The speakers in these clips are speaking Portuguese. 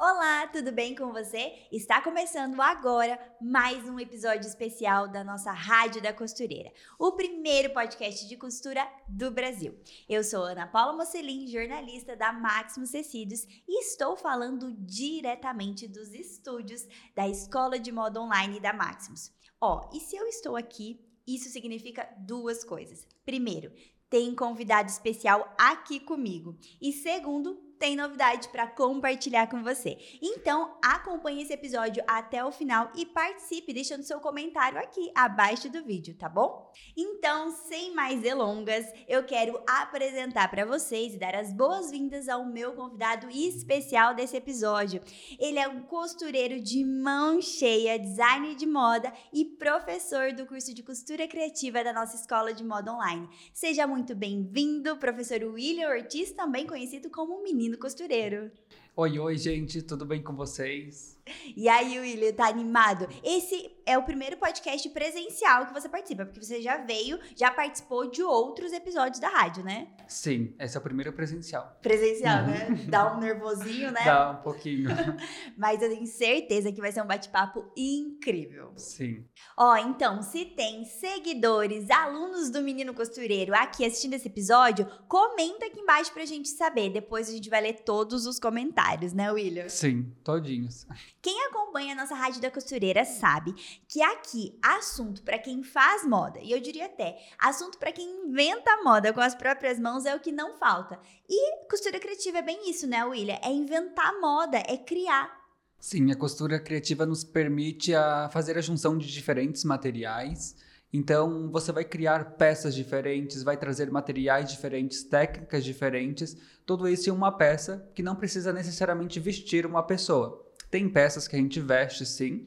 Olá, tudo bem com você? Está começando agora mais um episódio especial da nossa Rádio da Costureira, o primeiro podcast de costura do Brasil. Eu sou Ana Paula Mocelin, jornalista da Maximus Tecidos e estou falando diretamente dos estúdios da Escola de Moda Online da Maximus. Ó, e se eu estou aqui, isso significa duas coisas. Primeiro, tem convidado especial aqui comigo. E segundo, tem novidade para compartilhar com você. Então, acompanhe esse episódio até o final e participe deixando seu comentário aqui abaixo do vídeo, tá bom? Então, sem mais delongas, eu quero apresentar para vocês e dar as boas-vindas ao meu convidado especial desse episódio. Ele é um costureiro de mão cheia, designer de moda e professor do curso de costura criativa da nossa escola de moda online. Seja muito bem-vindo, professor William Ortiz, também conhecido como Menino menino costureiro. Oi, oi, gente, tudo bem com vocês? E aí, William, tá animado? Esse é o primeiro podcast presencial que você participa, porque você já veio, já participou de outros episódios da rádio, né? Sim, esse é o primeiro presencial. Presencial, né? Uhum. Dá um nervosinho, né? Dá um pouquinho. Mas eu tenho certeza que vai ser um bate-papo incrível. Sim. Ó, então, se tem seguidores, alunos do Menino Costureiro aqui assistindo esse episódio, comenta aqui embaixo pra gente saber. Depois a gente vai ler todos os comentários, né, William? Sim, todinhos. Quem acompanha a nossa Rádio da Costureira sabe que aqui, assunto para quem faz moda, e eu diria até, assunto para quem inventa moda com as próprias mãos é o que não falta. E costura criativa é bem isso, né, William? É inventar moda, é criar. Sim, a costura criativa nos permite a fazer a junção de diferentes materiais. Então, você vai criar peças diferentes, vai trazer materiais diferentes, técnicas diferentes, tudo isso em uma peça que não precisa necessariamente vestir uma pessoa. Tem peças que a gente veste sim,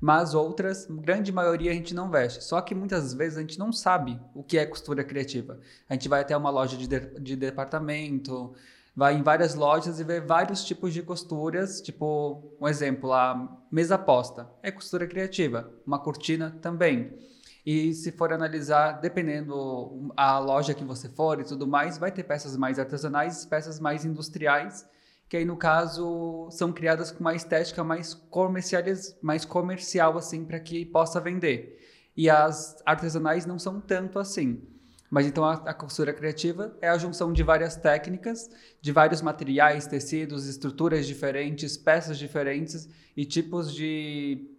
mas outras, grande maioria a gente não veste. Só que muitas vezes a gente não sabe o que é costura criativa. A gente vai até uma loja de, de, de departamento, vai em várias lojas e vê vários tipos de costuras, tipo, um exemplo, a mesa posta é costura criativa, uma cortina também. E se for analisar, dependendo a loja que você for e tudo mais, vai ter peças mais artesanais, peças mais industriais que aí no caso são criadas com uma estética mais comerciais, mais comercial assim para que possa vender. E as artesanais não são tanto assim. Mas então a, a, costura criativa é a junção de várias técnicas, de vários materiais, tecidos, estruturas diferentes, peças diferentes e tipos de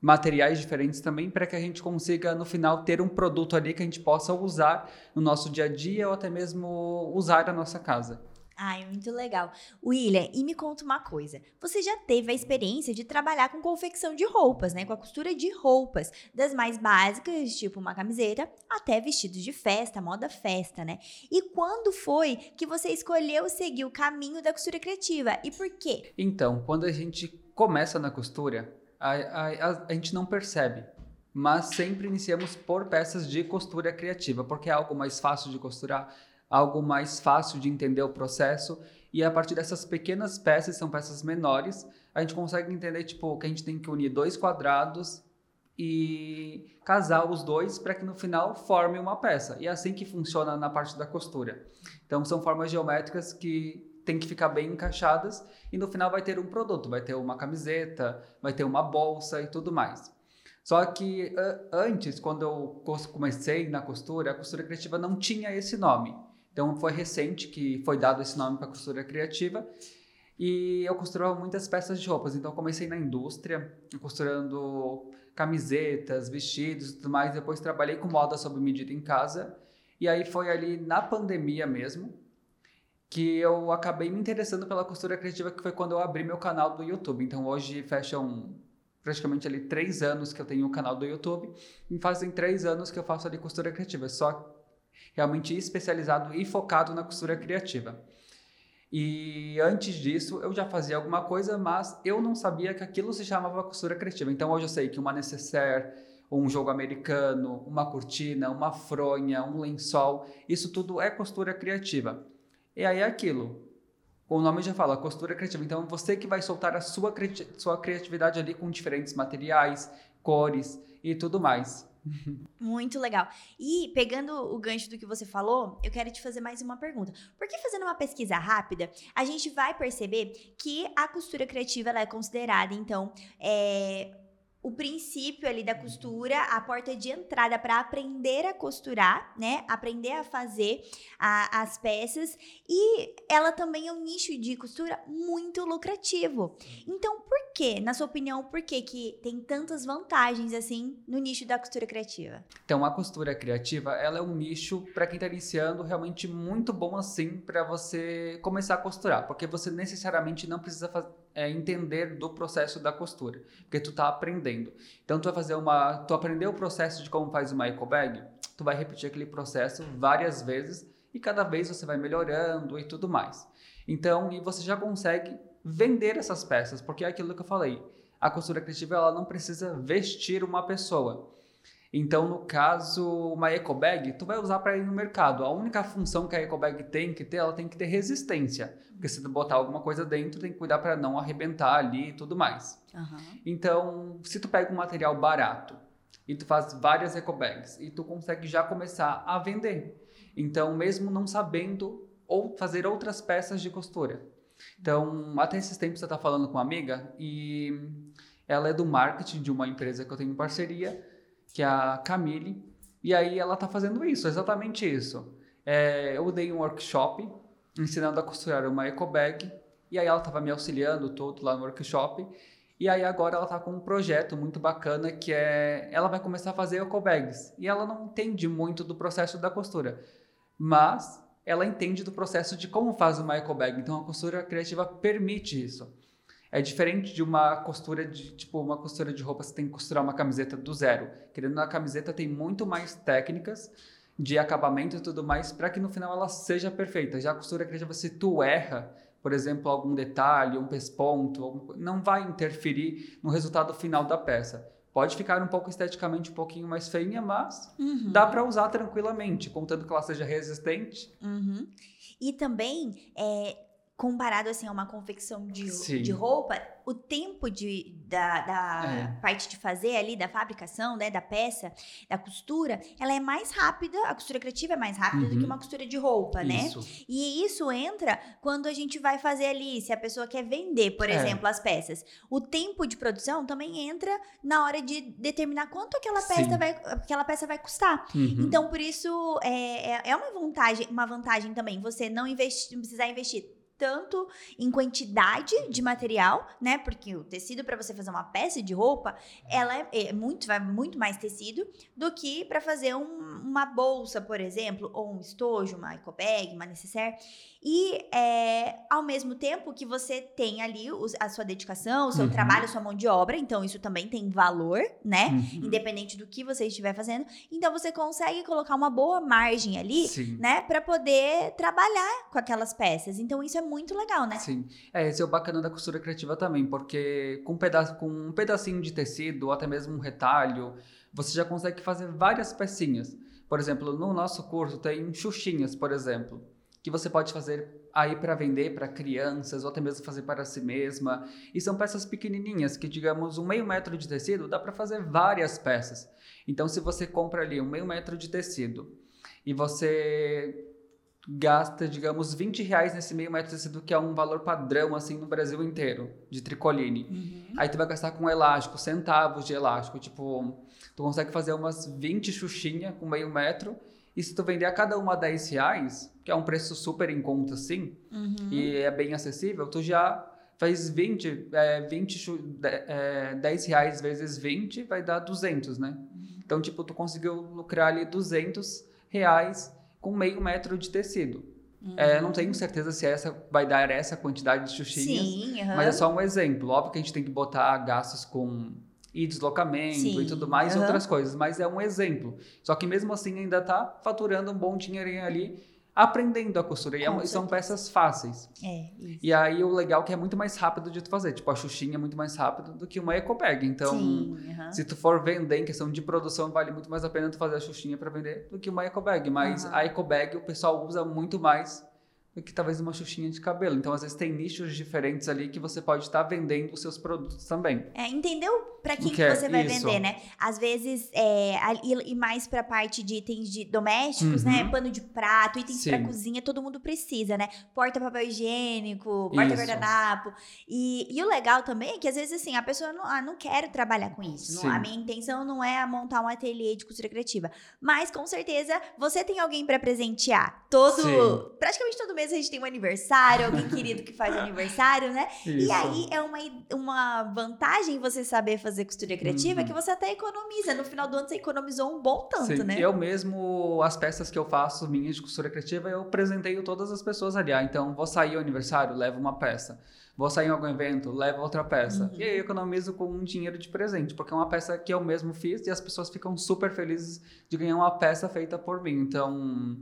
materiais diferentes também para que a gente consiga no final ter um produto ali que a gente possa usar no nosso dia a dia ou até mesmo usar na nossa casa. Ai, muito legal. William, e me conta uma coisa. Você já teve a experiência de trabalhar com confecção de roupas, né? Com a costura de roupas, das mais básicas, tipo uma camiseta, até vestidos de festa, moda festa, né? E quando foi que você escolheu seguir o caminho da costura criativa e por quê? Então, quando a gente começa na costura, a, a, a, a gente não percebe mas sempre iniciamos por peças de costura criativa, porque é algo mais fácil de costurar, algo mais fácil de entender o processo. E a partir dessas pequenas peças, são peças menores, a gente consegue entender tipo que a gente tem que unir dois quadrados e casar os dois para que no final forme uma peça. E é assim que funciona na parte da costura. Então são formas geométricas que tem que ficar bem encaixadas e no final vai ter um produto, vai ter uma camiseta, vai ter uma bolsa e tudo mais. Só que antes, quando eu comecei na costura, a costura criativa não tinha esse nome. Então foi recente que foi dado esse nome para costura criativa. E eu costurava muitas peças de roupas. Então comecei na indústria, costurando camisetas, vestidos e tudo mais. Depois trabalhei com moda sob medida em casa. E aí foi ali na pandemia mesmo que eu acabei me interessando pela costura criativa, que foi quando eu abri meu canal do YouTube. Então hoje fecham praticamente ali três anos que eu tenho o um canal do YouTube e fazem três anos que eu faço ali costura criativa. Só realmente especializado e focado na costura criativa. E antes disso, eu já fazia alguma coisa, mas eu não sabia que aquilo se chamava costura criativa. Então hoje eu sei que uma necessaire, um jogo americano, uma cortina, uma fronha, um lençol, isso tudo é costura criativa. E aí é aquilo. O nome já fala, costura criativa. Então você que vai soltar a sua, sua criatividade ali com diferentes materiais, cores e tudo mais. Muito legal. E pegando o gancho do que você falou, eu quero te fazer mais uma pergunta. Porque fazendo uma pesquisa rápida, a gente vai perceber que a costura criativa é considerada, então, é, o princípio ali da costura, a porta de entrada para aprender a costurar, né? Aprender a fazer a, as peças. E ela também é um nicho de costura muito lucrativo. Então, por que, na sua opinião, por que, que tem tantas vantagens assim no nicho da costura criativa? Então, a costura criativa, ela é um nicho para quem está iniciando realmente muito bom assim para você começar a costurar, porque você necessariamente não precisa é, entender do processo da costura, porque tu tá aprendendo. Então tu vai fazer uma, tu aprendeu o processo de como faz uma eco bag, tu vai repetir aquele processo várias vezes e cada vez você vai melhorando e tudo mais. Então, e você já consegue vender essas peças, porque é aquilo que eu falei. A costura criativa ela não precisa vestir uma pessoa. Então, no caso, uma eco bag, tu vai usar para ir no mercado. A única função que a eco bag tem que ter, ela tem que ter resistência. Porque se tu botar alguma coisa dentro, tem que cuidar para não arrebentar ali e tudo mais. Uhum. Então, se tu pega um material barato e tu faz várias eco bags e tu consegue já começar a vender. Então, mesmo não sabendo ou fazer outras peças de costura. Então, até esses tempos você está falando com uma amiga e ela é do marketing de uma empresa que eu tenho em parceria que é a Camille, e aí ela está fazendo isso, exatamente isso. É, eu dei um workshop ensinando a costurar uma eco bag, e aí ela estava me auxiliando todo lá no workshop, e aí agora ela está com um projeto muito bacana que é, ela vai começar a fazer eco bags, e ela não entende muito do processo da costura, mas ela entende do processo de como faz uma eco bag, então a costura criativa permite isso. É diferente de uma costura de, tipo, uma costura de roupa, você tem que costurar uma camiseta do zero. Querendo na camiseta tem muito mais técnicas de acabamento e tudo mais para que no final ela seja perfeita. Já a costura criativa, se tu erra, por exemplo, algum detalhe, um pesponto, não vai interferir no resultado final da peça. Pode ficar um pouco esteticamente um pouquinho mais feinha, mas uhum. dá para usar tranquilamente, contanto que ela seja resistente. Uhum. E também, é, comparado assim a uma confecção de, de roupa, o tempo de, da, da é. parte de fazer ali, da fabricação, né, da peça, da costura, ela é mais rápida, a costura criativa é mais rápida uhum. do que uhum. uma costura de roupa, né? isso. né? E isso entra quando a gente vai fazer ali, se a pessoa quer vender, por é. exemplo, as peças. O tempo de produção também entra na hora de determinar quanto aquela peça, vai, aquela peça vai custar. Uhum. Então, por isso, é, é, é uma vantagem, uma vantagem também você não investir, não precisar investir tanto em quantidade de material, né? Porque o tecido para você fazer uma peça de roupa, ela é, é muito vai muito mais tecido do que para fazer um, uma bolsa, por exemplo, ou um estojo, uma eco bag, uma necessaire. E é, ao mesmo tempo que você tem ali os, a sua dedicação, o seu uhum. trabalho, a sua mão de obra, então isso também tem valor, né? Uhum. Independente do que você estiver fazendo. Então você consegue colocar uma boa margem ali, Sim. né, para poder trabalhar com aquelas peças. Então isso é muito legal, né? Sim. É, esse é o bacana da costura criativa também, porque com um, pedaço, com um pedacinho de tecido, ou até mesmo um retalho, você já consegue fazer várias pecinhas. Por exemplo, no nosso curso tem xuxinhas, por exemplo, que você pode fazer aí para vender para crianças ou até mesmo fazer para si mesma. E são peças pequenininhas que, digamos, um meio metro de tecido dá para fazer várias peças. Então, se você compra ali um meio metro de tecido e você gasta, digamos, 20 reais nesse meio metro de tecido, que é um valor padrão, assim, no Brasil inteiro, de tricoline. Uhum. Aí tu vai gastar com elástico, centavos de elástico, tipo, tu consegue fazer umas 20 xuxinhas com meio metro, e se tu vender a cada uma 10 reais, que é um preço super em conta, assim, uhum. e é bem acessível, tu já faz 20, é, 20 é, 10 reais vezes 20 vai dar 200, né? Uhum. Então, tipo, tu conseguiu lucrar ali 200 reais com meio metro de tecido. Uhum. É, não tenho certeza se essa vai dar essa quantidade de xuxinhas, Sim, uhum. mas é só um exemplo. Óbvio que a gente tem que botar gastos com e deslocamento Sim, e tudo mais, uhum. e outras coisas, mas é um exemplo. Só que mesmo assim ainda está faturando um bom dinheirinho ali aprendendo a costura. e é, são peças fáceis. É, isso. E aí o legal é que é muito mais rápido de tu fazer. Tipo, a Xuxinha é muito mais rápido do que uma ecobag. Então, Sim, se tu for vender em questão de produção, vale muito mais a pena tu fazer a Xuxinha para vender do que uma ecobag. Mas a ecobag o pessoal usa muito mais do que talvez uma xuxinha de cabelo. Então, às vezes, tem nichos diferentes ali que você pode estar vendendo os seus produtos também. É, entendeu para quem que, que é você vai isso? vender, né? Às vezes, é, e, mais pra parte de itens de domésticos, Uhum. né? Pano de prato, itens pra Sim. cozinha, todo mundo precisa, né? Porta papel higiênico, porta guardanapo. E, e o legal também é que às vezes assim, a pessoa não, ah, não quer trabalhar com isso. Não- a minha intenção não é montar um ateliê de costura criativa. Mas com certeza você tem alguém pra presentear. Todo. Sim. Praticamente todo mês a gente tem um aniversário, alguém querido que faz aniversário, né? E Isso. aí é uma, uma vantagem você saber fazer costura criativa Uhum. que você até economiza. No final do ano você economizou um bom tanto, Sim, né? Eu mesmo, as peças que eu faço, minhas de costura criativa, eu presenteio todas as pessoas ali. Ah, então, vou sair ao aniversário, levo uma peça. Vou sair em algum evento, levo outra peça. Uhum. E aí eu economizo com um dinheiro de presente, porque é uma peça que eu mesmo fiz e as pessoas ficam super felizes de ganhar uma peça feita por mim. Então,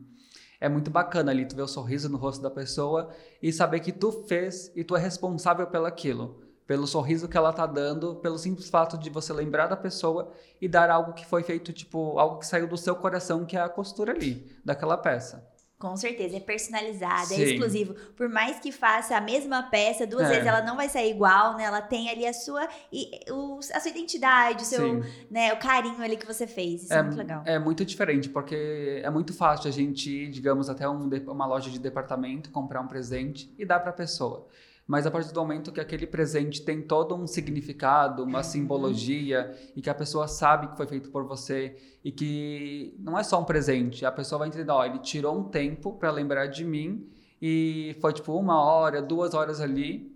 é muito bacana ali tu ver o sorriso no rosto da pessoa e saber que tu fez e tu é responsável pelaquilo. Pelo sorriso que ela tá dando, pelo simples fato de você lembrar da pessoa e dar algo que foi feito, tipo, algo que saiu do seu coração, que é a costura ali, daquela peça. Com certeza, é personalizada, é Sim. exclusivo. Por mais que faça a mesma peça, duas É. vezes ela não vai sair igual, né? Ela tem ali a sua, e, o- a sua identidade, o seu, Sim. né, o carinho ali que você fez. Isso é, muito legal. É muito diferente, porque é muito fácil a gente ir, digamos, até um uma loja de departamento, comprar um presente e dar para a pessoa. Mas a partir do momento que aquele presente tem todo um significado, uma Uhum. simbologia, e que a pessoa sabe que foi feito por você, e que não é só um presente, a pessoa vai entender, ó, ele tirou um tempo para lembrar de mim, e foi tipo uma hora, duas horas ali,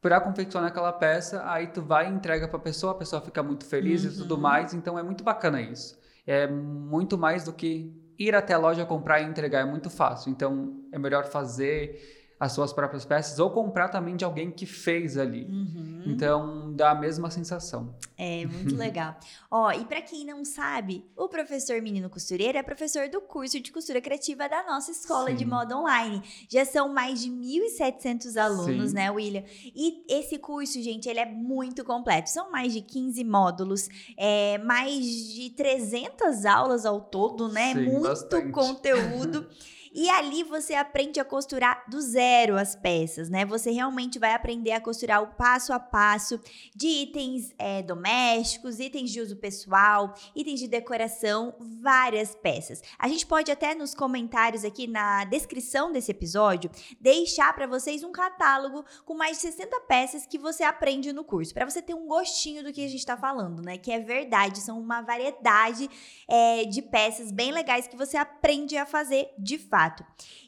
para confeccionar aquela peça, aí tu vai e entrega para a pessoa, a pessoa fica muito feliz e tudo Uhum. mais, então é muito bacana isso. É muito mais do que ir até a loja comprar e entregar, é muito fácil. Então é melhor fazer as suas próprias peças ou comprar também de alguém que fez ali. Uhum. Então dá a mesma sensação. É muito legal. Ó, e pra quem não sabe, o professor Menino Costureiro é professor do curso de costura criativa da nossa escola de Sim. moda online. Já são mais de 1.700 alunos, Sim. né, William? E esse curso, gente, ele é muito completo. São mais de 15 módulos, é, mais de 300 aulas ao todo, né? Sim, muito bastante. conteúdo. E ali você aprende a costurar do zero as peças, né? Você realmente vai aprender a costurar o passo a passo de itens é, domésticos, itens de uso pessoal, itens de decoração, várias peças. A gente pode até nos comentários aqui na descrição desse episódio deixar para vocês um catálogo com mais de 60 peças que você aprende no curso, para você ter um gostinho do que a gente está falando, né? Que é verdade, são uma variedade é, de peças bem legais que você aprende a fazer de fato.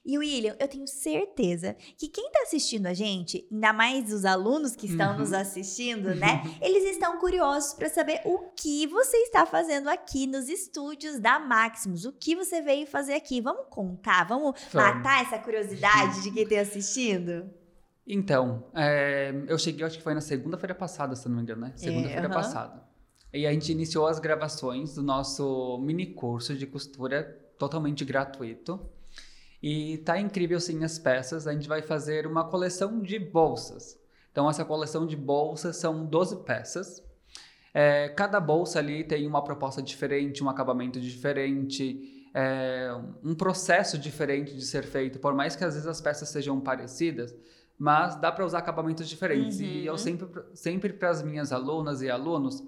E William, eu tenho certeza que quem está assistindo a gente, ainda mais os alunos que estão Uhum. nos assistindo, né? Eles estão curiosos para saber o que você está fazendo aqui nos estúdios da Maximus. O que você veio fazer aqui? Vamos contar, vamos, Vamos. matar essa curiosidade de quem está assistindo? Então, é, eu cheguei, acho que foi na segunda-feira passada, se não me engano, né? Segunda-feira aham. passada. E a gente iniciou as gravações do nosso mini curso de costura totalmente gratuito. E tá incrível sim as peças. A gente vai fazer uma coleção de bolsas. Então, essa coleção de bolsas são 12 peças. É, cada bolsa ali tem uma proposta diferente, um acabamento diferente, é, um processo diferente de ser feito. Por mais que às vezes as peças sejam parecidas, mas dá para usar acabamentos diferentes. E eu Uhum. sempre, sempre para as minhas alunas e alunos,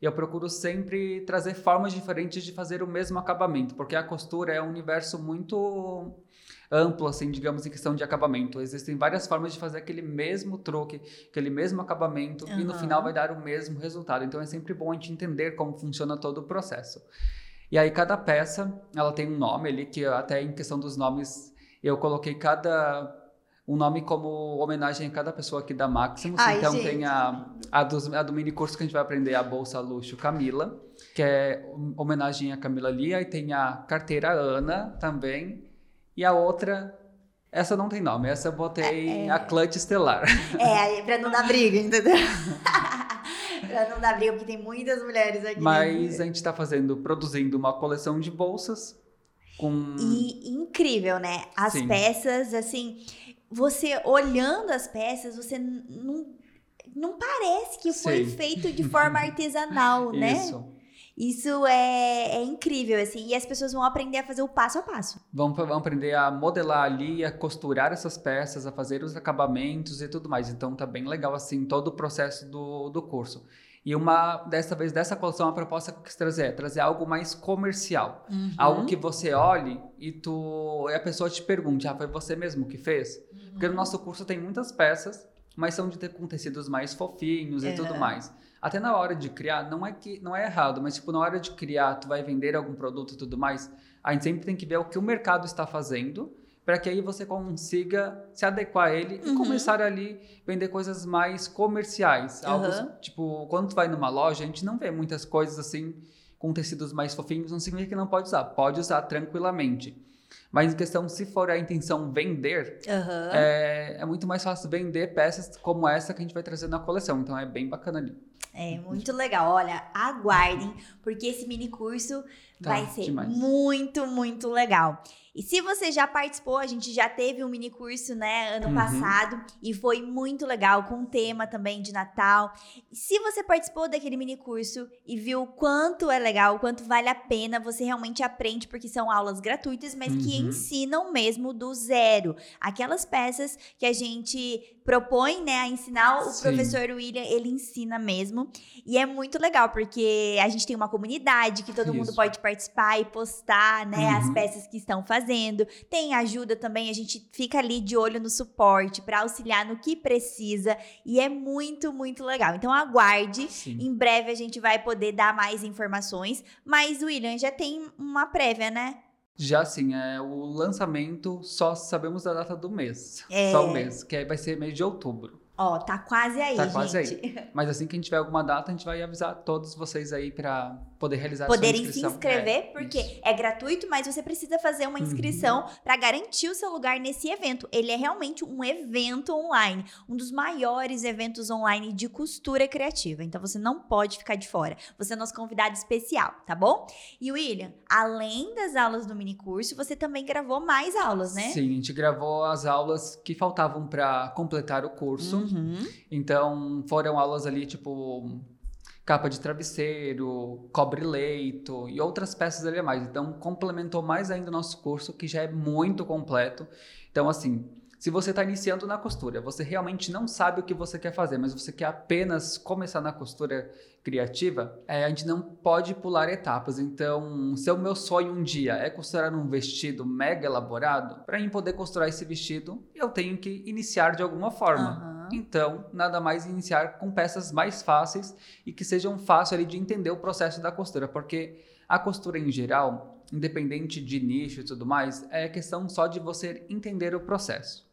eu procuro sempre trazer formas diferentes de fazer o mesmo acabamento, porque a costura é um universo muito amplo, assim, digamos, em questão de acabamento. Existem várias formas de fazer aquele mesmo truque, aquele mesmo acabamento, e no final vai dar o mesmo resultado. Então é sempre bom a gente entender como funciona todo o processo. E aí cada peça, ela tem um nome ali, que até em questão dos nomes, eu coloquei cada um nome como homenagem a cada pessoa aqui da Maximus. Ai, então gente. tem a, a, dos, a do mini curso que a gente vai aprender, a Bolsa Luxo Camila, que é homenagem a Camila Lia, e tem a carteira Ana também, e a outra, essa não tem nome, essa eu botei É, é. a Clutch Estelar. É, pra não dar briga, entendeu? pra não dar briga, porque tem muitas mulheres aqui. Mas a gente está fazendo, produzindo uma coleção de bolsas com... E incrível, né? As Sim. peças, assim, você olhando as peças, você não, não parece que foi Sim. feito de forma artesanal, né? Isso. Isso é, é, incrível, assim, e as pessoas vão aprender a fazer o passo a passo. Vão, vão aprender a modelar ali, a costurar essas peças, a fazer os acabamentos e tudo mais. Então tá bem legal, assim, todo o processo do, do curso. E uma, dessa vez, dessa coleção, a proposta que eu quis trazer é trazer algo mais comercial. Uhum. Algo que você olhe e tu, e a pessoa te pergunte, ah, foi você mesmo que fez? Uhum. Porque no nosso curso tem muitas peças, mas são de ter, com tecidos mais fofinhos uhum. e tudo mais até na hora de criar, não é que não é errado, mas tipo, na hora de criar, tu vai vender algum produto e tudo mais, a gente sempre tem que ver o que o mercado está fazendo, para que aí você consiga se adequar a ele uhum. e começar ali vender coisas mais comerciais. Uhum. Algo, tipo, quando tu vai numa loja, a gente não vê muitas coisas assim com tecidos mais fofinhos, não significa que não pode usar, pode usar tranquilamente. Mas em questão, se for a intenção vender, uhum. é, é, muito mais fácil vender peças como essa que a gente vai trazer na coleção. Então é bem bacana ali. É muito legal. Olha, aguardem, porque esse mini curso tá, vai ser demais. muito, muito legal. E se você já participou, a gente já teve um mini curso, né, ano uhum. passado, e foi muito legal, com tema também de Natal. Se você participou daquele mini curso e viu o quanto é legal, o quanto vale a pena, você realmente aprende, porque são aulas gratuitas, mas uhum. que ensinam mesmo do zero. Aquelas peças que a gente propõe, né, a ensinar, o Sim. professor William, ele ensina mesmo. E é muito legal, porque a gente tem uma comunidade que todo Isso. mundo pode participar e postar, né, uhum. as peças que estão fazendo. Tem ajuda também, a gente fica ali de olho no suporte para auxiliar no que precisa. E é muito, muito legal. Então aguarde, Sim. em breve a gente vai poder dar mais informações. Mas, William, já tem uma prévia, né? Já sim, é o lançamento, só sabemos da data do mês. É. Só o mês, que aí vai ser mês de outubro. Ó, tá quase aí, tá gente. quase aí. Mas assim que a gente tiver alguma data, a gente vai avisar todos vocês aí para poder realizar Poderem se inscrever, é, porque isso. é gratuito, mas você precisa fazer uma inscrição uhum. para garantir o seu lugar nesse evento. Ele é realmente um evento online, um dos maiores eventos online de costura criativa. Então você não pode ficar de fora. Você é nosso convidado especial, tá bom? E William, além das aulas do mini curso, você também gravou mais aulas, né? Sim, a gente gravou as aulas que faltavam para completar o curso. Uhum. Então foram aulas ali tipo capa de travesseiro, cobre-leito e outras peças ali a mais. Então, complementou mais ainda o nosso curso, que já é muito completo. Então, assim, se você está iniciando na costura, você realmente não sabe o que você quer fazer, mas você quer apenas começar na costura criativa, é, a gente não pode pular etapas. Então, se o meu sonho um dia é costurar um vestido mega elaborado, para mim poder costurar esse vestido, eu tenho que iniciar de alguma forma. Uhum. Então, nada mais iniciar com peças mais fáceis e que sejam fáceis ali de entender o processo da costura, porque a costura em geral, independente de nicho e tudo mais, é questão só de você entender o processo.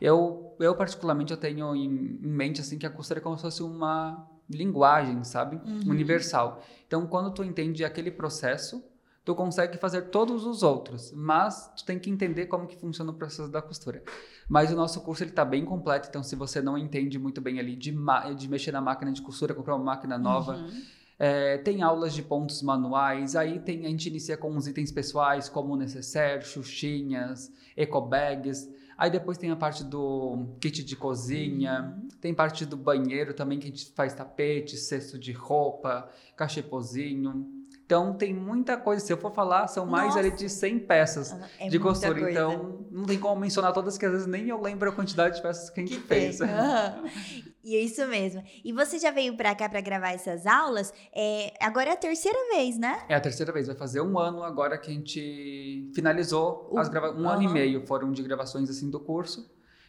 Eu, eu particularmente, eu tenho em, em mente assim que a costura é como se fosse uma linguagem, sabe? Uhum. Universal. Então, quando tu entende aquele processo, tu consegue fazer todos os outros, mas tu tem que entender como que funciona o processo da costura. Mas o nosso curso ele está bem completo, então se você não entende muito bem ali de, de mexer na máquina de costura, comprar uma máquina nova, uhum. é, tem aulas de pontos manuais, aí tem, a gente inicia com os itens pessoais, como necessaire, xuxinhas, ecobags, Aí depois tem a parte do kit de cozinha, uhum. tem parte do banheiro também que a gente faz tapete, cesto de roupa, cachepozinho. Então tem muita coisa. Se eu for falar, são mais Nossa. ali de 100 peças é de costura. Coisa. Então não tem como mencionar todas, que às vezes nem eu lembro a quantidade de peças que a gente que fez. E é isso mesmo. E você já veio para cá para gravar essas aulas? É, agora é a terceira vez, né? É a terceira vez. Vai fazer um ano agora que a gente finalizou o... as grava... um uhum. ano e meio foram de gravações assim do curso.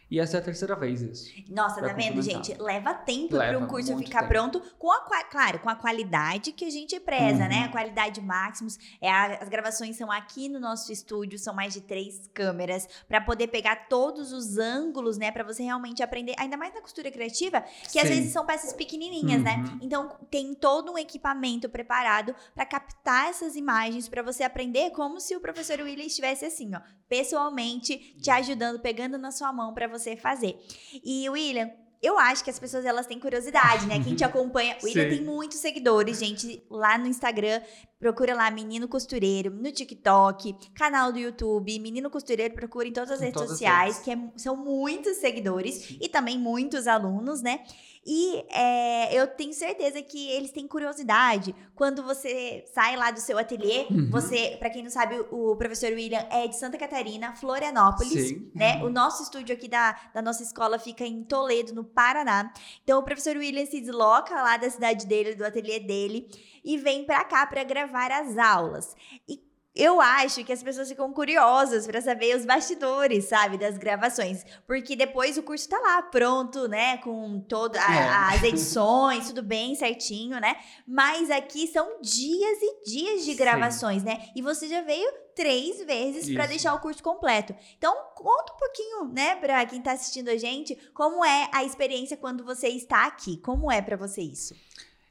E essa é a terceira vez isso. Nossa, tá vendo, gente? Leva tempo para um curso ficar tempo. pronto, com a, claro, com a qualidade que a gente preza, né? uhum. né? A qualidade máximos. É as gravações são aqui no nosso estúdio, são mais de três câmeras, para poder pegar todos os ângulos, né? Para você realmente aprender, ainda mais na costura criativa, que Sim. às vezes são peças pequenininhas, né? uhum. né? Então tem todo um equipamento preparado para captar essas imagens, para você aprender como se o professor William estivesse assim, ó, pessoalmente te ajudando, pegando na sua mão para você você fazer. E, William, eu acho que as pessoas elas têm curiosidade, né? Quem te acompanha. O William tem muitos seguidores, gente, lá no Instagram. procura lá Menino Costureiro no TikTok, canal do YouTube, Menino Costureiro, procura em todas as Em redes todas as sociais, redes. que é- são muitos seguidores e também muitos alunos, né? E é, eu tenho certeza que eles têm curiosidade. Quando você sai lá do seu ateliê, Uhum. você, pra quem não sabe, o, professor William é de Santa Catarina, Florianópolis, Sim. né? O nosso estúdio aqui da, da nossa escola fica em Toledo, no Paraná. Então o professor William se desloca lá da cidade dele, do ateliê dele, e vem pra cá pra gravar as aulas. E eu acho que as pessoas ficam curiosas pra saber os bastidores, sabe, das gravações, porque depois o curso tá lá pronto, né, com todas É. as edições, tudo bem certinho, né? Mas aqui são dias e dias de Sim. gravações, né? E você já veio três vezes Isso. deixar o curso completo. Então, conta um pouquinho, né, pra quem tá assistindo a gente, como é a experiência quando você está aqui? Como é pra você isso?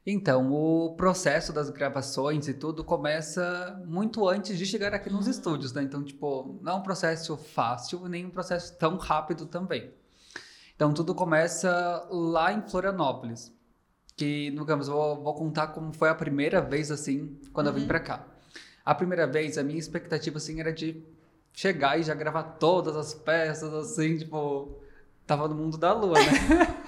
Então, o processo das gravações e tudo começa muito antes de chegar aqui nos Uhum. estúdios, né? Então, tipo, não é um processo fácil, nem um processo tão rápido também. Então, tudo começa lá em Florianópolis. Que, digamos, vou, vou contar como foi a primeira vez, assim, quando eu vim Uhum. pra cá. A primeira vez, a minha expectativa, assim, era de chegar e já gravar todas as peças, assim, tipo... Tava no mundo da lua, né?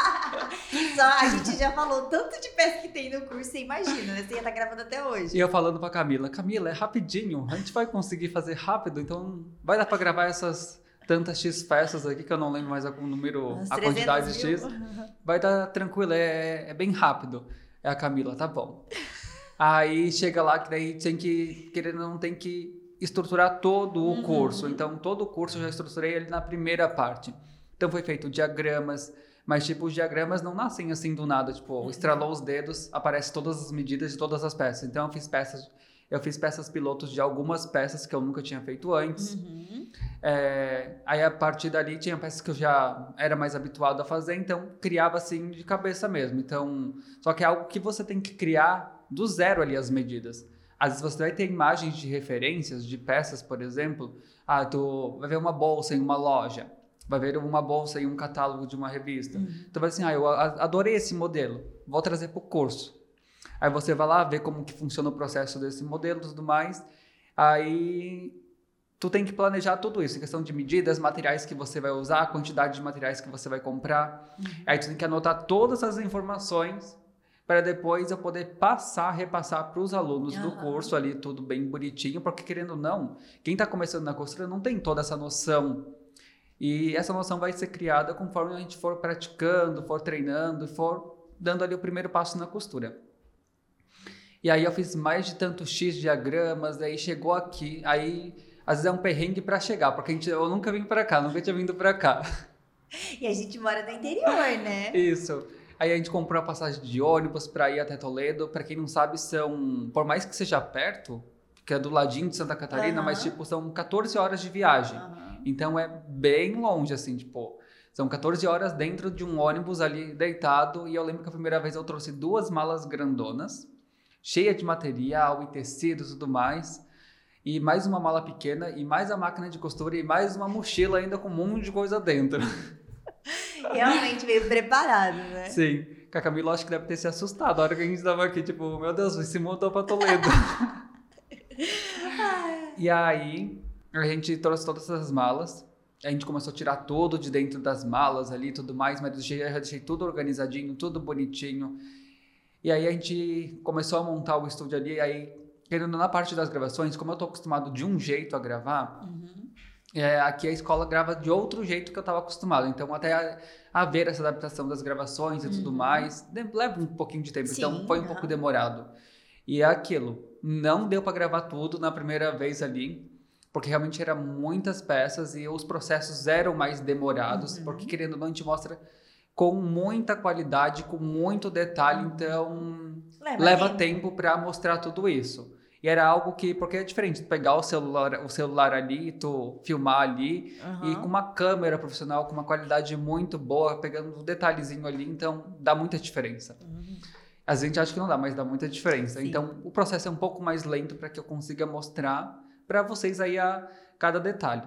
Só a gente já falou tanto de peça que tem no curso, você imagina, né? Você ia estar gravando até hoje. E eu falando pra Camila, Camila, é rapidinho, a gente vai conseguir fazer rápido, então vai dar pra gravar essas tantas X peças aqui, que eu não lembro mais o número, Uns a quantidade 300 X. Vai dar tranquilo, é, é bem rápido. É a Camila, tá bom. Aí chega lá que daí tem que, querendo não, tem que estruturar todo o Uhum. curso. Então, todo o curso eu já estruturei ele na primeira parte. Então, foi feito diagramas, mas, tipo, os diagramas não nascem assim do nada. Tipo, Uhum. estralou os dedos, aparece todas as medidas de todas as peças. Então, eu fiz peças... Eu fiz peças pilotos de algumas peças que eu nunca tinha feito antes. Uhum. É, aí a partir dali tinha peças que eu já era mais habituado a fazer, então criava assim de cabeça mesmo. Então, só que é algo que você tem que criar do zero ali as medidas. Às vezes você vai ter imagens de referências de peças, por exemplo. Ah, tu vai ver uma bolsa em uma loja, vai ver uma bolsa em um catálogo de uma revista. Uhum. Então vai assim, ah, eu adorei esse modelo, vou trazer para o curso. Aí você vai lá ver como que funciona o processo desse modelo e tudo mais. Aí tu tem que planejar tudo isso, em questão de medidas, materiais que você vai usar, a quantidade de materiais que você vai comprar. Aí tu tem que anotar todas as informações para depois eu poder passar, repassar para os alunos do Aham. curso ali, tudo bem bonitinho, porque querendo ou não, quem está começando na costura não tem toda essa noção. E essa noção vai ser criada conforme a gente for praticando, for treinando, for dando ali o primeiro passo na costura. E aí eu fiz mais de tantos X diagramas, aí chegou aqui, aí às vezes é um perrengue para chegar, porque a gente, eu nunca vim para cá, nunca tinha vindo para cá. E a gente mora no interior, né? Isso. Aí a gente comprou a passagem de ônibus para ir até Toledo. Para quem não sabe, são, por mais que seja perto, que é do ladinho de Santa Catarina, Aham. mas tipo são 14 horas de viagem. Aham. Então é bem longe assim, tipo, são 14 horas dentro de um ônibus ali deitado e eu lembro que a primeira vez eu trouxe duas malas grandonas, cheia de material e tecido e tudo mais. E mais uma mala pequena, e mais a máquina de costura, e mais uma mochila ainda com um monte de coisa dentro. Realmente veio preparado, né? Sim. A Camila acho que deve ter se assustado a hora que a gente tava aqui, tipo, meu Deus, se mudou pra Toledo. e aí, a gente trouxe todas essas malas. A gente começou a tirar tudo de dentro das malas ali e tudo mais, mas eu eu deixei tudo organizadinho, tudo bonitinho. E aí a gente começou a montar o estúdio ali, aí, querendo na parte das gravações, como eu tô acostumado de um jeito a gravar, Uhum. é, aqui a escola grava de outro jeito que eu estava acostumado. Então, até a, a ver essa adaptação das gravações e tudo Uhum. mais, de- leva um pouquinho de tempo. então, Sim, foi um aham. pouco demorado. E é aquilo. Não deu para gravar tudo na primeira vez ali, porque realmente eram muitas peças e os processos eram mais demorados, Uhum. porque querendo ou não, a gente mostra com muita qualidade, com muito detalhe. Então, leva tempo para mostrar tudo isso. E era algo que, porque é diferente, pegar o celular, o celular ali, tu filmar ali, Aham. e com uma câmera profissional, com uma qualidade muito boa, pegando um detalhezinho ali, então dá muita diferença. Uhum. Às vezes a gente acha que não dá, mas dá muita diferença. Sim. Então o processo é um pouco mais lento para que eu consiga mostrar para vocês aí a cada detalhe.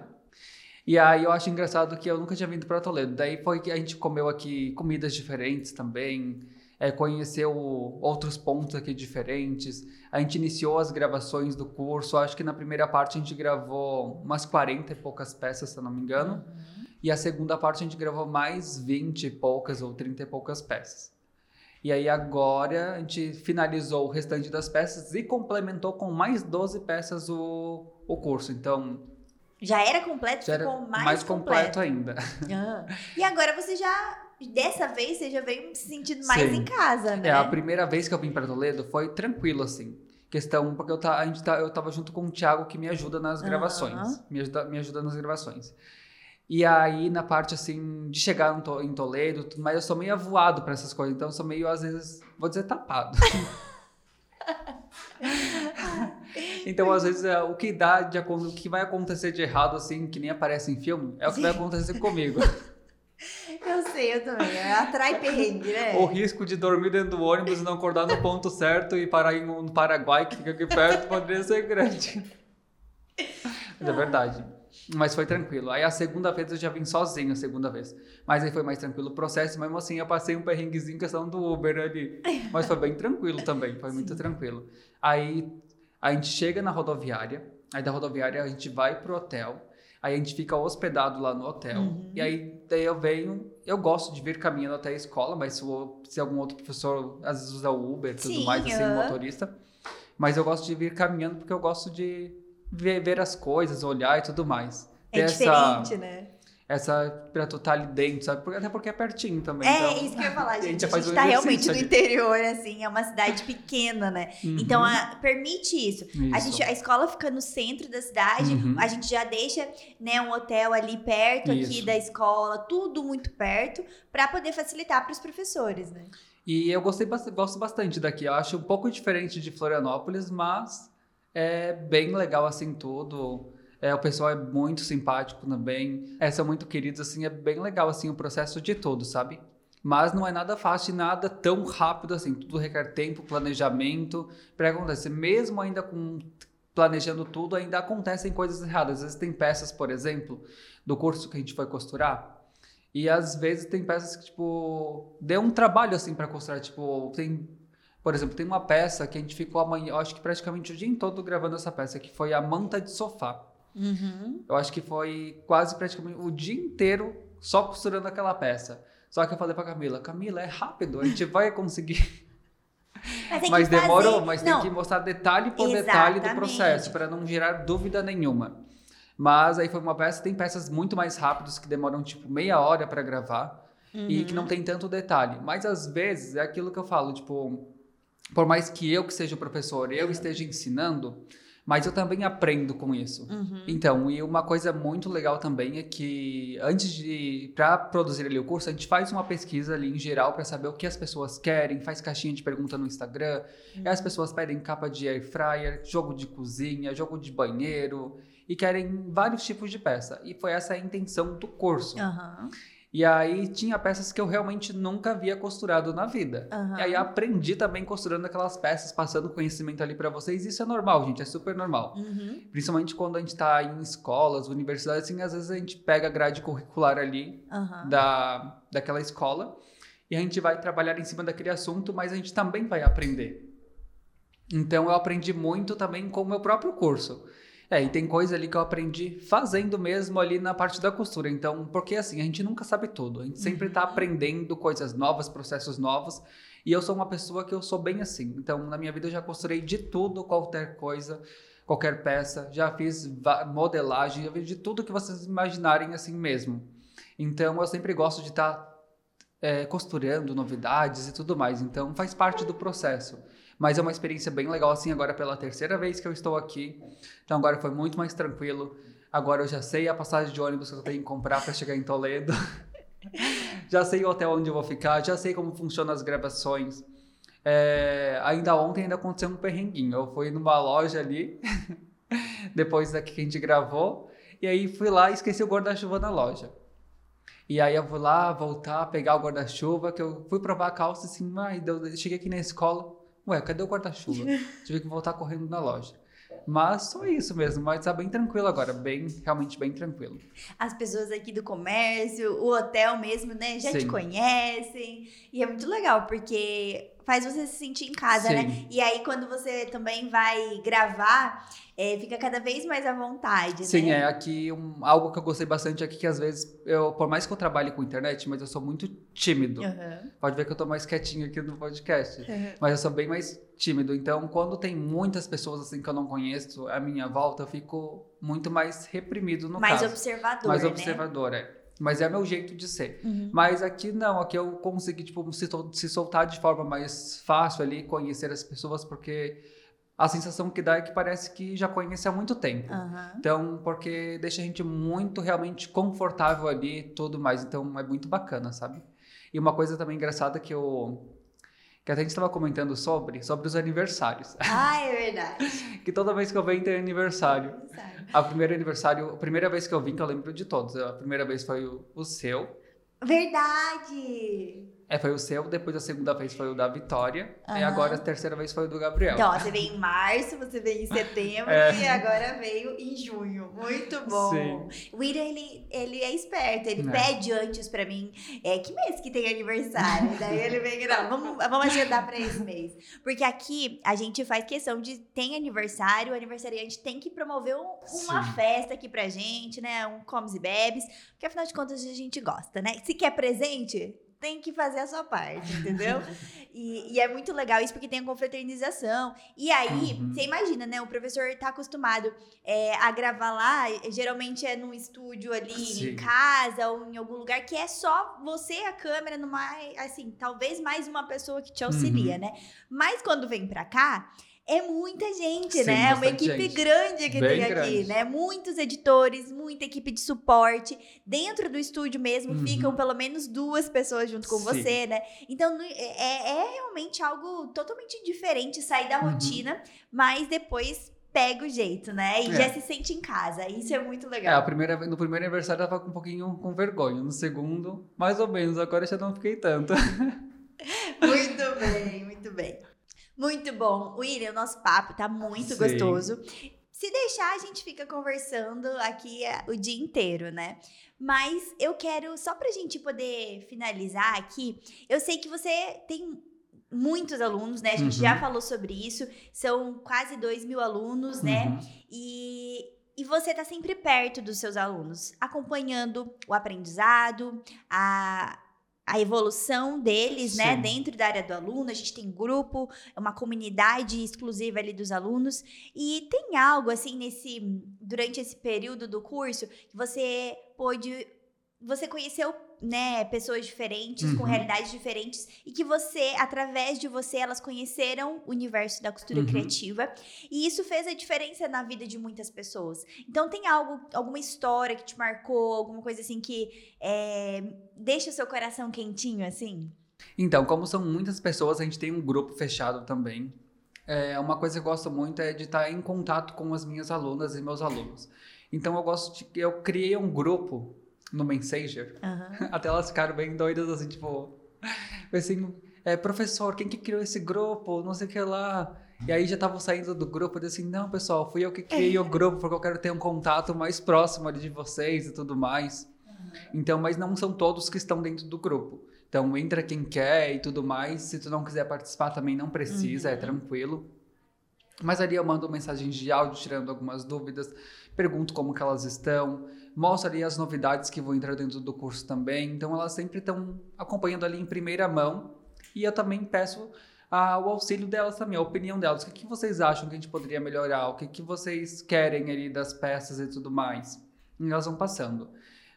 E aí eu acho engraçado que eu nunca tinha vindo para Toledo. Daí foi que a gente comeu aqui comidas diferentes também. é, conheceu outros pontos aqui diferentes. A gente iniciou as gravações do curso. Acho que na primeira parte a gente gravou umas 40 e poucas peças, se eu não me engano. Uhum. E a segunda parte a gente gravou mais 20 e poucas ou 30 e poucas peças. E aí agora a gente finalizou o restante das peças e complementou com mais 12 peças o, o curso. Então. Já era completo, já ficou mais, mais completo. completo ainda. Ah. E agora você já dessa vez você já veio se sentindo mais Sim. em casa, né? É, a primeira vez que eu vim para Toledo foi tranquilo, assim. Questão, porque eu, tá, a gente tá, eu tava junto com o Thiago que me ajuda nas gravações. Me, ajuda, me ajuda nas gravações. E aí, na parte, assim, de chegar em Toledo, mas eu sou meio avoado para essas coisas. Então, eu sou meio, às vezes, vou dizer, tapado. então, às vezes, é, o que dá de o que vai acontecer de errado, assim, que nem aparece em filme, é o que vai acontecer comigo. Eu sei, eu também. É, atrai perrengue, né? O risco de dormir dentro do ônibus e não acordar no ponto certo e parar em um Paraguai, que fica aqui perto, poderia ser grande. Mas é verdade. Mas foi tranquilo. Aí a segunda vez eu já vim sozinho, a segunda vez. Mas aí foi mais tranquilo o processo, mesmo assim eu passei um perrenguezinho em questão do Uber ali. Mas foi bem tranquilo também, foi Sim. muito tranquilo. Aí a gente chega na rodoviária, aí da rodoviária a gente vai pro hotel. Aí a gente fica hospedado lá no hotel. Uhum. E aí daí eu venho. Eu gosto de vir caminhando até a escola, mas se, se algum outro professor às vezes usa o Uber e tudo Sim, mais, assim, uh. motorista. Mas eu gosto de vir caminhando porque eu gosto de ver, ver as coisas, olhar e tudo mais. É diferente, né? essa pra tu estar tá ali dentro, sabe? Até porque é pertinho também. É, então, isso que eu ia falar, gente. A gente, a gente tá realmente no interior, assim, é uma cidade pequena, né? Uhum. Então, a, permite isso. isso. A, gente, a escola fica no centro da cidade, uhum. a gente já deixa né, um hotel ali perto isso. aqui da escola, tudo muito perto, para poder facilitar para os professores, né? E eu gostei, gosto bastante daqui. Eu acho um pouco diferente de Florianópolis, mas é bem legal assim tudo. É, o pessoal é muito simpático também. É, são muito queridos, assim, é bem legal, assim, o processo de todo, sabe? Mas não é nada fácil, nada tão rápido assim. Tudo requer tempo, planejamento para acontecer. Mesmo ainda com planejando tudo, ainda acontecem coisas erradas. Às vezes tem peças, por exemplo, do curso que a gente foi costurar, e às vezes tem peças que, tipo, deu um trabalho, assim, para costurar. Tipo, tem por exemplo, tem uma peça que a gente ficou amanhã, eu acho que praticamente o dia todo gravando essa peça, que foi a manta de sofá. Uhum. Eu acho que foi quase praticamente o dia inteiro só costurando aquela peça. Só que eu falei pra Camila, Camila, é rápido, a gente vai conseguir. Mas, mas demorou, fazer... mas não. tem que mostrar detalhe por Exatamente. detalhe do processo, para não gerar dúvida nenhuma. Mas aí foi uma peça, tem peças muito mais rápidas que demoram tipo meia hora para gravar uhum. e que não uhum. tem tanto detalhe. Mas às vezes é aquilo que eu falo, tipo, por mais que eu que seja o professor, eu esteja ensinando, mas eu também aprendo com isso. Uhum. Então, e uma coisa muito legal também é que antes de para produzir ali o curso, a gente faz uma pesquisa ali em geral para saber o que as pessoas querem, faz caixinha de pergunta no Instagram, uhum. e as pessoas pedem capa de air fryer, jogo de cozinha, jogo de banheiro e querem vários tipos de peça. E foi essa a intenção do curso. Uhum. E aí tinha peças que eu realmente nunca havia costurado na vida. Uhum. E aí aprendi também costurando aquelas peças, passando conhecimento ali para vocês. Isso é normal, gente, é super normal. Uhum. Principalmente quando a gente tá em escolas, universidades, assim, às vezes a gente pega a grade curricular ali uhum. da, daquela escola e a gente vai trabalhar em cima daquele assunto, mas a gente também vai aprender. Então eu aprendi muito também com o meu próprio curso. É, e tem coisa ali que eu aprendi fazendo mesmo ali na parte da costura. Então, porque assim, a gente nunca sabe tudo. A gente sempre está uhum. aprendendo coisas novas, processos novos. E eu sou uma pessoa que eu sou bem assim. Então, na minha vida eu já costurei de tudo, qualquer coisa, qualquer peça. Já fiz modelagem, já fiz de tudo que vocês imaginarem assim mesmo. Então, eu sempre gosto de estar tá, é, costurando novidades e tudo mais. Então, faz parte do processo. Mas é uma experiência bem legal, assim, agora pela terceira vez que eu estou aqui. Então agora foi muito mais tranquilo. Agora eu já sei a passagem de ônibus que eu tenho que comprar para chegar em Toledo. já sei o hotel onde eu vou ficar, já sei como funcionam as gravações. É, ainda ontem ainda aconteceu um perrenguinho. Eu fui numa loja ali, depois daqui que a gente gravou, e aí fui lá e esqueci o guarda-chuva na loja. E aí eu vou lá, voltar, pegar o guarda-chuva, que eu fui provar a calça assim, eu cheguei aqui na escola, Ué, cadê o guarda-chuva? Tive que voltar correndo na loja. Mas só isso mesmo, mas tá bem tranquilo agora, bem, realmente bem tranquilo. As pessoas aqui do comércio, o hotel mesmo, né, já Sim. te conhecem. E é muito legal, porque faz você se sentir em casa, né? Sim. né? E aí, quando você também vai gravar, é, fica cada vez mais à vontade, Sim, né? é. Aqui, um, algo que eu gostei bastante aqui, que às vezes, eu, por mais que eu trabalhe com internet, mas eu sou muito tímido. Uhum. Pode ver que eu tô mais quietinho aqui no podcast. Uhum. Mas eu sou bem mais tímido. Então, quando tem muitas pessoas assim que eu não conheço à minha volta, eu fico muito mais reprimido no mais caso. observador, Mais né? observador, é. Mas é meu jeito de ser. Uhum. Mas aqui não, aqui eu consegui tipo, se, se soltar de forma mais fácil ali, conhecer as pessoas, porque a sensação que dá é que parece que já conhece há muito tempo. Uhum. Então, porque deixa a gente muito realmente confortável ali e tudo mais. Então, é muito bacana, sabe? E uma coisa também engraçada que eu que até a gente estava comentando sobre, sobre os aniversários. Ah, é verdade. que toda vez que eu venho tem aniversário. A primeira aniversário, a primeira vez que eu vim, que eu lembro de todos. A primeira vez foi o, o seu. Verdade! É, foi o seu, depois a segunda vez foi o da Vitória, uhum. e agora a terceira vez foi o do Gabriel. Então, você veio em março, você veio em setembro é. e agora veio em junho. Muito bom. Sim. O Ira, ele, ele é esperto, ele é. pede antes pra mim, é, que mês que tem aniversário? Daí ele vem, não, vamos, vamos agendar pra esse mês. Porque aqui a gente faz questão de, tem aniversário, o aniversariante tem que promover um, uma Sim. festa aqui pra gente, né? Um comes e bebes, porque afinal de contas a gente gosta, né? Se quer presente, tem que fazer a sua parte, entendeu? e, e, é muito legal isso porque tem a confraternização. E aí, uhum. você imagina, né? O professor tá acostumado é, a gravar lá, geralmente é num estúdio ali Sim. em casa ou em algum lugar que é só você, a câmera, numa. Assim, talvez mais uma pessoa que te auxilia, uhum. né? Mas quando vem pra cá, é muita gente, Sim, né? Uma equipe gente. grande que Bem tem grande. aqui, né? Muitos editores, muita equipe de suporte. Dentro do estúdio mesmo uhum. ficam pelo menos duas pessoas junto com Sim. você, né? Então é, é, é, realmente algo totalmente diferente sair da uhum. rotina, mas depois pega o jeito, né? E é. já se sente em casa. Isso é muito legal. É, primeira, no primeiro aniversário eu tava com um pouquinho com vergonha. No segundo, mais ou menos. Agora já não fiquei tanto. muito bem, muito bem. Muito bom. William, o nosso papo tá muito Sim. gostoso. Se deixar, a gente fica conversando aqui é, o dia inteiro, né? Mas eu quero, só pra gente poder finalizar aqui, eu sei que você tem muitos alunos, né? A gente uhum. já falou sobre isso. São quase dois mil alunos, né? Uhum. E, e você tá sempre perto dos seus alunos, acompanhando o aprendizado, a, a evolução deles, né, Sim. né, dentro da área do aluno. A gente tem grupo, uma comunidade exclusiva ali dos alunos. E tem algo assim nesse durante esse período do curso que você pôde você conheceu, né, pessoas diferentes, uhum. com realidades diferentes, e que você, através de você, elas conheceram o universo da costura uhum. criativa, e isso fez a diferença na vida de muitas pessoas. Então, tem algo, alguma história que te marcou, alguma coisa assim que é, deixa o seu coração quentinho, assim? Então, como são muitas pessoas, a gente tem um grupo fechado também. É, uma coisa que eu gosto muito é de estar em contato com as minhas alunas e meus alunos. Então, eu gosto de, eu criei um grupo no Messenger. Uhum. Até elas ficaram bem doidas, assim, tipo... Assim, é, professor, quem que criou esse grupo? Não sei o que lá. E aí já estavam saindo do grupo, eu disse assim, não, pessoal, fui eu que criei o grupo, porque eu quero ter um contato mais próximo ali de vocês e tudo mais. Uhum. Então, mas não são todos que estão dentro do grupo. Então, entra quem quer e tudo mais. Se tu não quiser participar também não precisa, é uhum. é tranquilo. Mas ali eu mando mensagens de áudio, tirando algumas dúvidas, pergunto como que elas estão, mostro ali as novidades que vão entrar dentro do curso também. Então elas sempre estão acompanhando ali em primeira mão e eu também peço ah, o auxílio delas também, a opinião delas. O que, que vocês acham que a gente poderia melhorar? O que, que vocês querem ali das peças e tudo mais? E elas vão passando.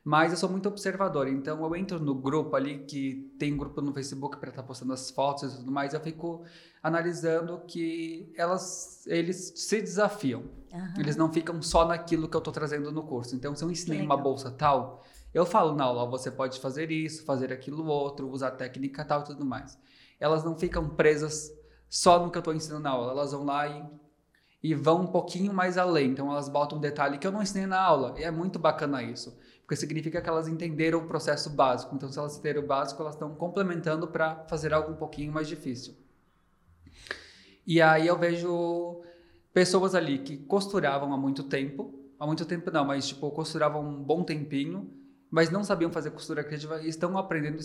Mas eu sou muito observador, então eu entro no grupo ali, que tem um grupo no Facebook para estar tá postando as fotos e tudo mais, eu fico analisando que elas, eles se desafiam. Uhum. Eles não ficam só naquilo que eu estou trazendo no curso. Então, se eu ensinei uma bolsa tal, eu falo na aula, você pode fazer isso, fazer aquilo outro, usar técnica tal e tudo mais. Elas não ficam presas só no que eu estou ensinando na aula, elas vão lá e, e vão um pouquinho mais além. Então, elas botam um detalhe que eu não ensinei na aula, e é muito bacana isso porque significa que elas entenderam o processo básico. Então, se elas entenderam o básico, elas estão complementando para fazer algo um pouquinho mais difícil. E aí eu vejo pessoas ali que costuravam há muito tempo, há muito tempo não, mas tipo, costuravam um bom tempinho, mas não sabiam fazer costura criativa e estão aprendendo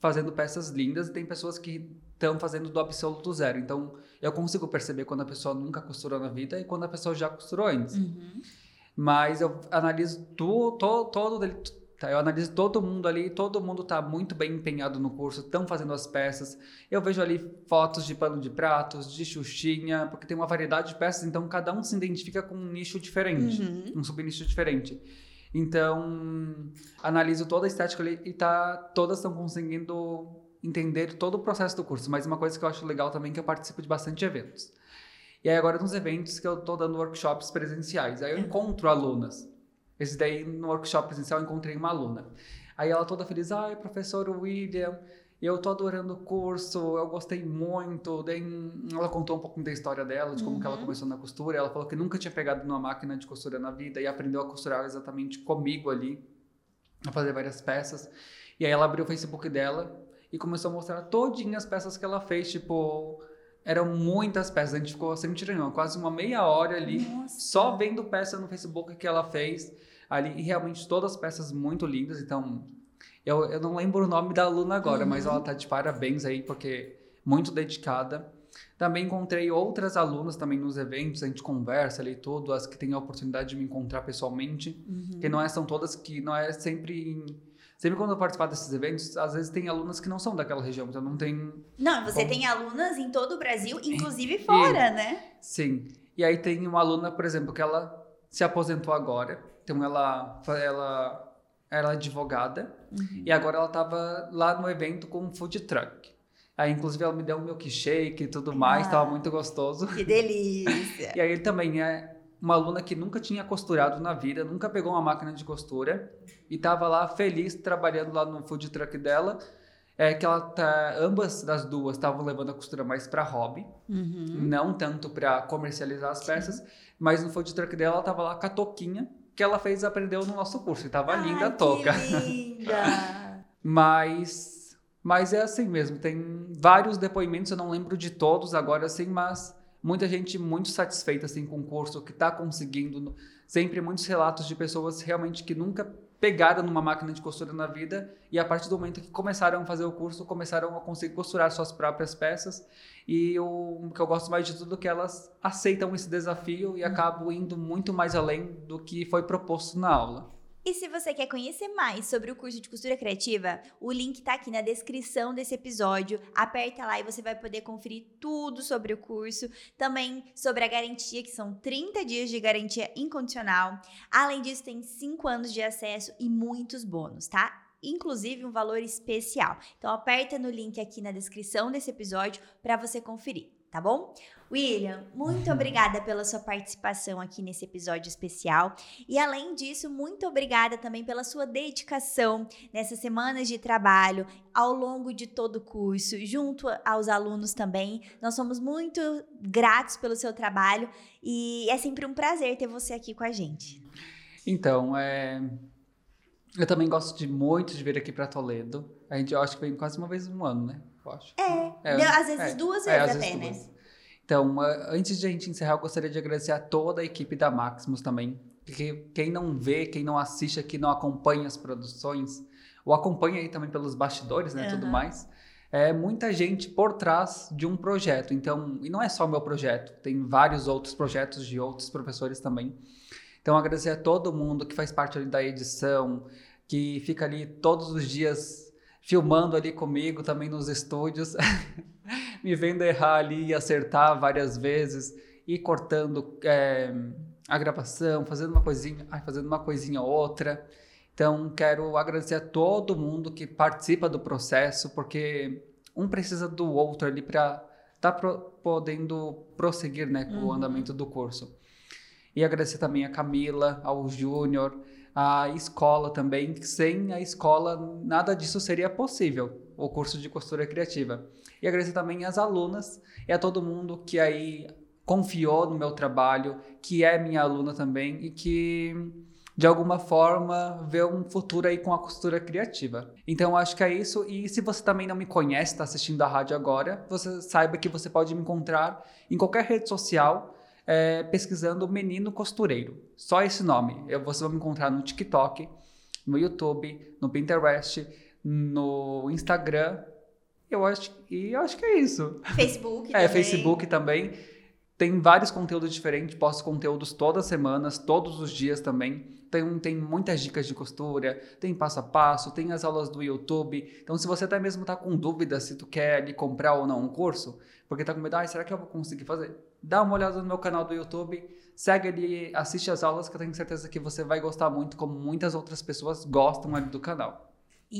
fazendo peças lindas e tem pessoas que estão fazendo do absoluto zero. Então, eu consigo perceber quando a pessoa nunca costurou na vida e quando a pessoa já costurou antes. Uhum. Mas eu analiso tu, to, todo dele, tá? Eu analiso todo mundo ali, todo mundo está muito bem empenhado no curso, estão fazendo as peças. Eu vejo ali fotos de pano de pratos, de xuxinha, porque tem uma variedade de peças, então cada um se identifica com um nicho diferente, Uhum. um subnicho diferente. Então, analiso toda a estética ali e tá, todas estão conseguindo entender todo o processo do curso. Mas uma coisa que eu acho legal também é que eu participo de bastante eventos. E aí agora nos eventos que eu tô dando workshops presenciais, aí eu encontro alunas. Esse daí no workshop presencial eu encontrei uma aluna. Aí ela toda feliz, ai, professor William, eu tô adorando o curso, eu gostei muito. Daí ela contou um pouco da história dela, de como que ela Uhum. começou na costura. Ela falou que nunca tinha pegado numa máquina de costura na vida e aprendeu a costurar exatamente comigo ali, a fazer várias peças. E aí ela abriu o Facebook dela e começou a mostrar todinhas as peças que ela fez, tipo, eram muitas peças, a gente ficou sem tirando, quase uma meia hora ali, Nossa. só vendo peça no Facebook que ela fez ali, e realmente todas as peças muito lindas, então, eu, eu não lembro o nome da aluna agora, Uhum. mas ela tá de parabéns aí, porque muito dedicada. Também encontrei outras alunas também nos eventos, a gente conversa ali tudo, as que têm a oportunidade de me encontrar pessoalmente, Uhum. que não é, são todas que não é sempre em- sempre quando eu participar desses eventos, às vezes tem alunas que não são daquela região, então não tem Não, você Como- tem alunas em todo o Brasil, inclusive fora, né? Sim. E aí tem uma aluna, por exemplo, que ela se aposentou agora. Então ela ela era advogada Uhum. e agora ela estava lá no evento com um food truck. Aí inclusive ela me deu um milkshake e tudo mais, Ah. estava muito gostoso. Que delícia. E aí ele também é uma aluna que nunca tinha costurado na vida, nunca pegou uma máquina de costura e estava lá feliz trabalhando lá no food truck dela. É que ela tá, ambas das duas estavam levando a costura mais para hobby, Uhum. não tanto para comercializar as peças, mas no food truck dela ela tava lá com a toquinha que ela fez e aprendeu no nosso curso. E tava linda a Ai, toca. Linda. Mas mas é assim mesmo, tem vários depoimentos, eu não lembro de todos agora assim, mas muita gente muito satisfeita assim com o curso que está conseguindo, sempre muitos relatos de pessoas realmente que nunca pegaram numa máquina de costura na vida e a partir do momento que começaram a fazer o curso, começaram a conseguir costurar suas próprias peças e o que eu gosto mais de tudo é que elas aceitam esse desafio e acabam indo muito mais além do que foi proposto na aula. E se você quer conhecer mais sobre o curso de costura criativa, o link tá aqui na descrição desse episódio. Aperta lá e você vai poder conferir tudo sobre o curso, também sobre a garantia, que são 30 dias de garantia incondicional. Além disso, tem 5 anos de acesso e muitos bônus, tá? Inclusive um valor especial. Então aperta no link aqui na descrição desse episódio para você conferir, tá bom? William, muito obrigada pela sua participação aqui nesse episódio especial. E além disso, muito obrigada também pela sua dedicação nessas semanas de trabalho, ao longo de todo o curso, junto aos alunos também. Nós somos muito gratos pelo seu trabalho e é sempre um prazer ter você aqui com a gente. Então, é... eu também gosto de muito de vir aqui para Toledo. A gente, eu acho que vem quase uma vez no ano, né? Eu acho. É, deu- às vezes duas é, vezes às até, vezes né? duas. Então, ah, antes de a gente encerrar, eu gostaria de agradecer a toda a equipe da Maximus também. Porque quem não vê, quem não assiste aqui, não acompanha as produções, ou acompanha aí também pelos bastidores, né, tudo Aham. mais, é muita gente por trás de um projeto. Então, e não é só o meu projeto, tem vários outros projetos de outros professores também. Então, agradecer a todo mundo que faz parte ali da edição, que fica ali todos os dias filmando ali comigo também nos estúdios, me vendo errar ali e acertar várias vezes, e cortando é, a gravação, fazendo uma coisinha, fazendo uma coisinha ou outra. Então, quero agradecer a todo mundo que participa do processo, porque um precisa do outro ali para estar podendo prosseguir né, com o Uhum. andamento do curso. E agradecer também a Camila, ao Júnior, a escola também. que Sem a escola, nada disso seria possível, o curso de costura criativa. E agradecer também às alunas e a todo mundo que aí confiou no meu trabalho, que é minha aluna também e que de alguma forma vê um futuro aí com a costura criativa. Então acho que é isso. E se você também não me conhece, está assistindo a rádio agora, você saiba que você pode me encontrar em qualquer rede social é, pesquisando Menino Costureiro. Só esse nome. Eu, você vai me encontrar no TikTok, no YouTube, no Pinterest, no Instagram. Eu acho, e eu acho que é isso. Facebook É, também. Facebook também. Tem vários conteúdos diferentes, posto conteúdos todas as semanas, todos os dias também. Tem, tem muitas dicas de costura, tem passo a passo, tem as aulas do YouTube. Então, se você até mesmo está com dúvida se tu quer ali comprar ou não um curso, porque tá com medo, ah, será que eu vou conseguir fazer? Dá uma olhada no meu canal do YouTube, segue ali, assiste as aulas que eu tenho certeza que você vai gostar muito, como muitas outras pessoas gostam ali do canal.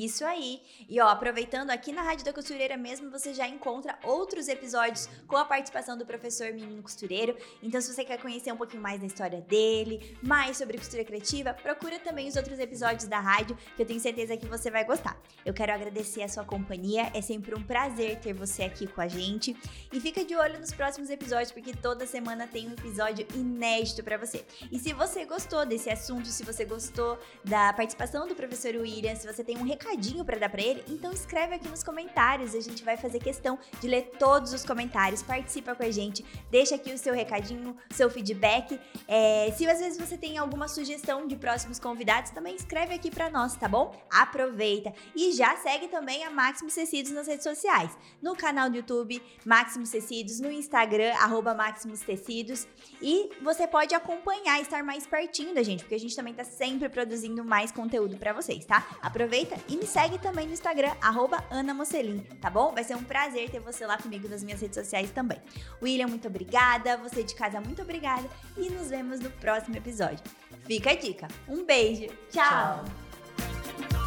Isso aí. E ó, aproveitando aqui na Rádio da Costureira mesmo, você já encontra outros episódios com a participação do professor Menino Costureiro. Então, se você quer conhecer um pouquinho mais da história dele, mais sobre costura criativa, procura também os outros episódios da rádio, que eu tenho certeza que você vai gostar. Eu quero agradecer a sua companhia, é sempre um prazer ter você aqui com a gente. E fica de olho nos próximos episódios, porque toda semana tem um episódio inédito para você. E se você gostou desse assunto, se você gostou da participação do professor William, se você tem um recadinho para dar para ele, então escreve aqui nos comentários. A gente vai fazer questão de ler todos os comentários. Participa com a gente, deixa aqui o seu recadinho, seu feedback. É, se às vezes você tem alguma sugestão de próximos convidados, também escreve aqui para nós, tá bom? Aproveita e já segue também a Máximos Tecidos nas redes sociais, no canal do YouTube Máximos Tecidos, no Instagram Máximos Tecidos e você pode acompanhar, estar mais pertinho da gente, porque a gente também tá sempre produzindo mais conteúdo para vocês, tá? Aproveita e me segue também no Instagram, arroba Ana tá bom? Vai ser um prazer ter você lá comigo nas minhas redes sociais também. William, muito obrigada. Você de casa, muito obrigada. E nos vemos no próximo episódio. Fica a dica. Um beijo. Tchau. Tchau.